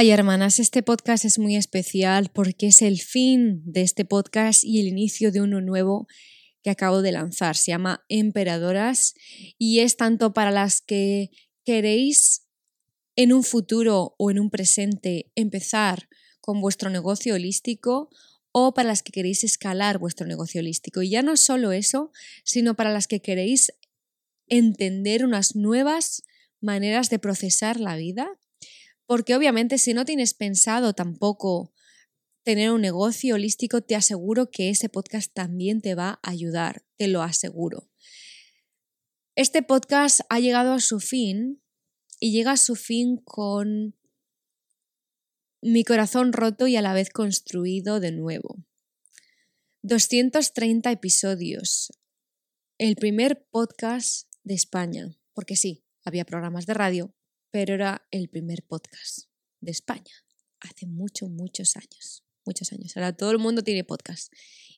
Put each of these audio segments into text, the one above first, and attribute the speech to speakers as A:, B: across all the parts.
A: Ay, hermanas, este podcast es muy especial porque es el fin de este podcast y el inicio de uno nuevo que acabo de lanzar. Se llama Emperadoras y es tanto para las que queréis en un futuro o en un presente empezar con vuestro negocio holístico o para las que queréis escalar vuestro negocio holístico. Y ya no solo eso, sino para las que queréis entender unas nuevas maneras de procesar la vida. Porque obviamente si no tienes pensado tampoco tener un negocio holístico, te aseguro que ese podcast también te va a ayudar, te lo aseguro. Este podcast ha llegado a su fin y llega a su fin con mi corazón roto y a la vez construido de nuevo. 230 episodios. El primer podcast de España. Porque sí, había programas de radio, pero era el primer podcast de España. Hace muchos, muchos años. Muchos años. Ahora todo el mundo tiene podcast.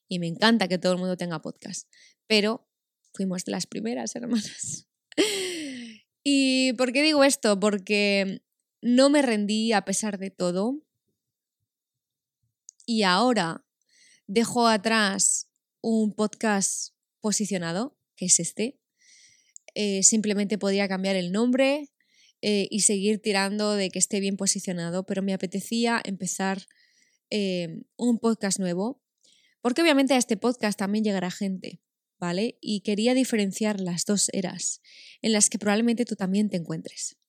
A: Y me encanta que todo el mundo tenga podcast. Pero fuimos de las primeras hermanas. ¿Y por qué digo esto? Porque no me rendí a pesar de todo. Y ahora dejo atrás un podcast posicionado, que es este. Eh, simplemente podría cambiar el nombre eh, y seguir tirando de que esté bien posicionado, pero me apetecía empezar eh, un podcast nuevo, porque obviamente a este podcast también llegará gente, ¿vale? Y quería diferenciar las dos eras en las que probablemente tú también te encuentres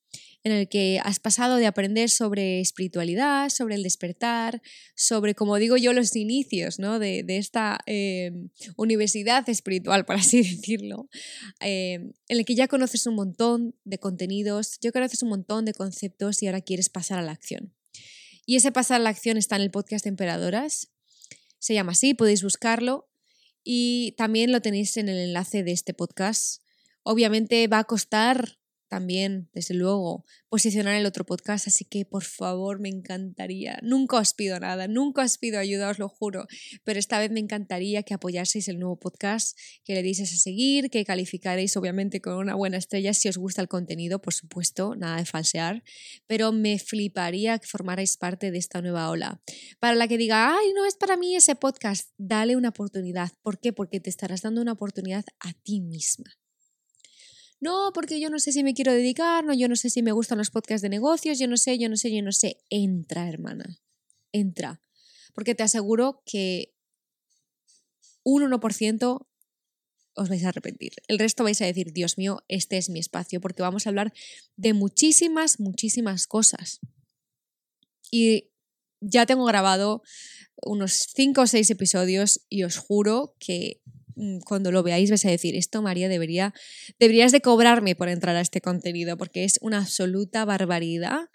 A: en el que has pasado de aprender sobre espiritualidad, sobre el despertar, sobre, como digo yo, los inicios ¿no? de, esta em, universidad espiritual, por así decirlo, em, en el que ya conoces un montón de contenidos, ya conoces un montón de conceptos y ahora quieres pasar a la acción. Y ese pasar a la acción está en el podcast de Emperadoras, se llama así, podéis buscarlo y también lo tenéis en el enlace de este podcast. Obviamente va a costar también, desde luego, posicionar el otro podcast, así que por favor me encantaría, nunca os pido nada, nunca os pido ayuda, os lo juro, pero esta vez me encantaría que apoyaseis el nuevo podcast, que le dieseis a seguir, que calificaréis obviamente con una buena estrella si os gusta el contenido, por supuesto, nada de falsear, pero me fliparía que formarais parte de esta nueva ola. Para la que diga, ay, no es para mí ese podcast, dale una oportunidad. ¿Por qué? Porque te estarás dando una oportunidad a ti misma no, porque yo no sé si me quiero dedicar, no, yo no sé si me gustan los podcasts de negocios, yo no sé, yo no sé, yo no sé. Entra, hermana, entra. Porque te aseguro que un 1% os vais a arrepentir. El resto vais a decir, Dios mío, este es mi espacio, porque vamos a hablar de muchísimas, muchísimas cosas. Y ya tengo grabado unos 5 o 6 episodios y os juro que cuando lo veáis vais a decir, esto María debería, deberías de cobrarme por entrar a este contenido, porque es una absoluta barbaridad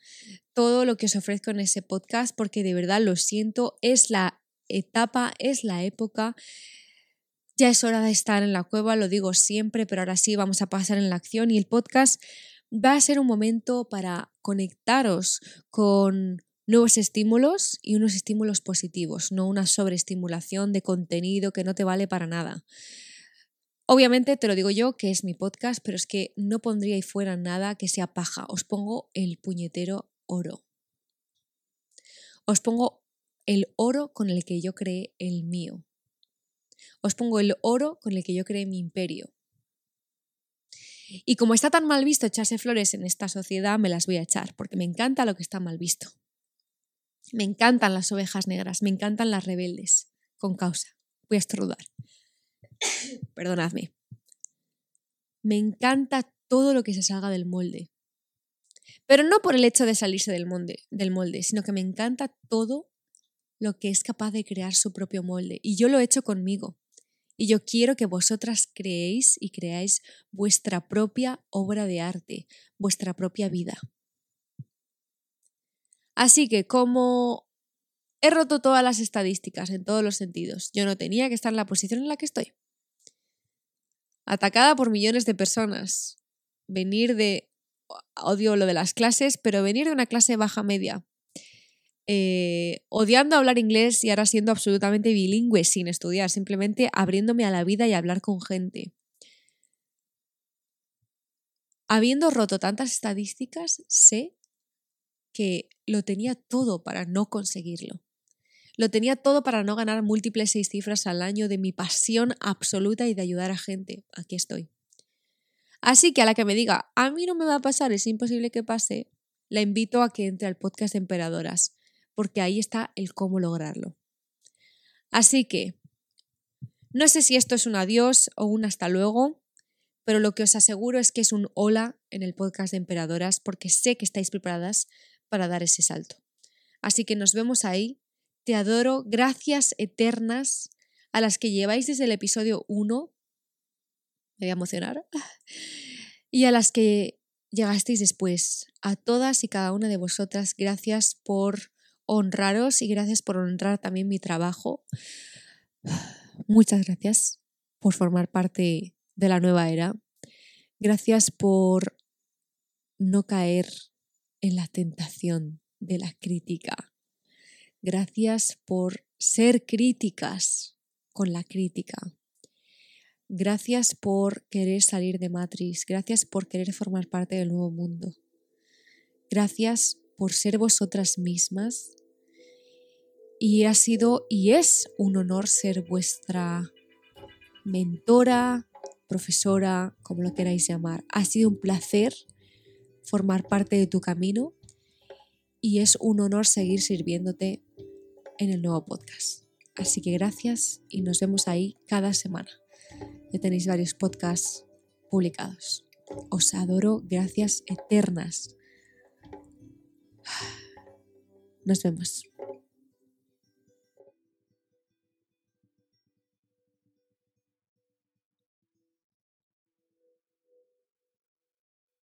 A: todo lo que os ofrezco en ese podcast, porque de verdad lo siento, es la etapa, es la época. Ya es hora de estar en la cueva, lo digo siempre, pero ahora sí vamos a pasar en la acción y el podcast va a ser un momento para conectaros con nuevos estímulos y unos estímulos positivos, no una sobreestimulación de contenido que no te vale para nada. Obviamente te lo digo yo, que es mi podcast, pero es que no pondría ahí fuera nada que sea paja. Os pongo el puñetero oro. Os pongo el oro con el que yo creé el mío. Os pongo el oro con el que yo creé mi imperio. Y como está tan mal visto echarse flores en esta sociedad, me las voy a echar, porque me encanta lo que está mal visto. Me encantan las ovejas negras, me encantan las rebeldes, con causa. Voy a estornudar. Perdonadme. Me encanta todo lo que se salga del molde. Pero no por el hecho de salirse del molde, del molde, sino que me encanta todo lo que es capaz de crear su propio molde. Y yo lo he hecho conmigo. Y yo quiero que vosotras creéis y creáis vuestra propia obra de arte, vuestra propia vida. Así que como he roto todas las estadísticas en todos los sentidos, yo no tenía que estar en la posición en la que estoy. Atacada por millones de personas. Venir de... Odio lo de las clases, pero venir de una clase baja media. Eh, odiando hablar inglés y ahora siendo absolutamente bilingüe sin estudiar, simplemente abriéndome a la vida y hablar con gente. Habiendo roto tantas estadísticas, sé que lo tenía todo para no conseguirlo. Lo tenía todo para no ganar múltiples seis cifras al año de mi pasión absoluta y de ayudar a gente. Aquí estoy. Así que a la que me diga, a mí no me va a pasar, es imposible que pase, la invito a que entre al podcast de Emperadoras, porque ahí está el cómo lograrlo. Así que, no sé si esto es un adiós o un hasta luego, pero lo que os aseguro es que es un hola en el podcast de Emperadoras, porque sé que estáis preparadas para dar ese salto. Así que nos vemos ahí. Te adoro. Gracias eternas a las que lleváis desde el episodio 1. Me voy a emocionar. Y a las que llegasteis después. A todas y cada una de vosotras, gracias por honraros y gracias por honrar también mi trabajo. Muchas gracias por formar parte de la nueva era. Gracias por no caer en la tentación de la crítica. Gracias por ser críticas con la crítica. Gracias por querer salir de Matrix. Gracias por querer formar parte del nuevo mundo. Gracias por ser vosotras mismas. Y ha sido y es un honor ser vuestra mentora, profesora, como lo queráis llamar. Ha sido un placer formar parte de tu camino y es un honor seguir sirviéndote en el nuevo podcast. Así que gracias y nos vemos ahí cada semana. Ya tenéis varios podcasts publicados. Os adoro, gracias eternas. Nos vemos.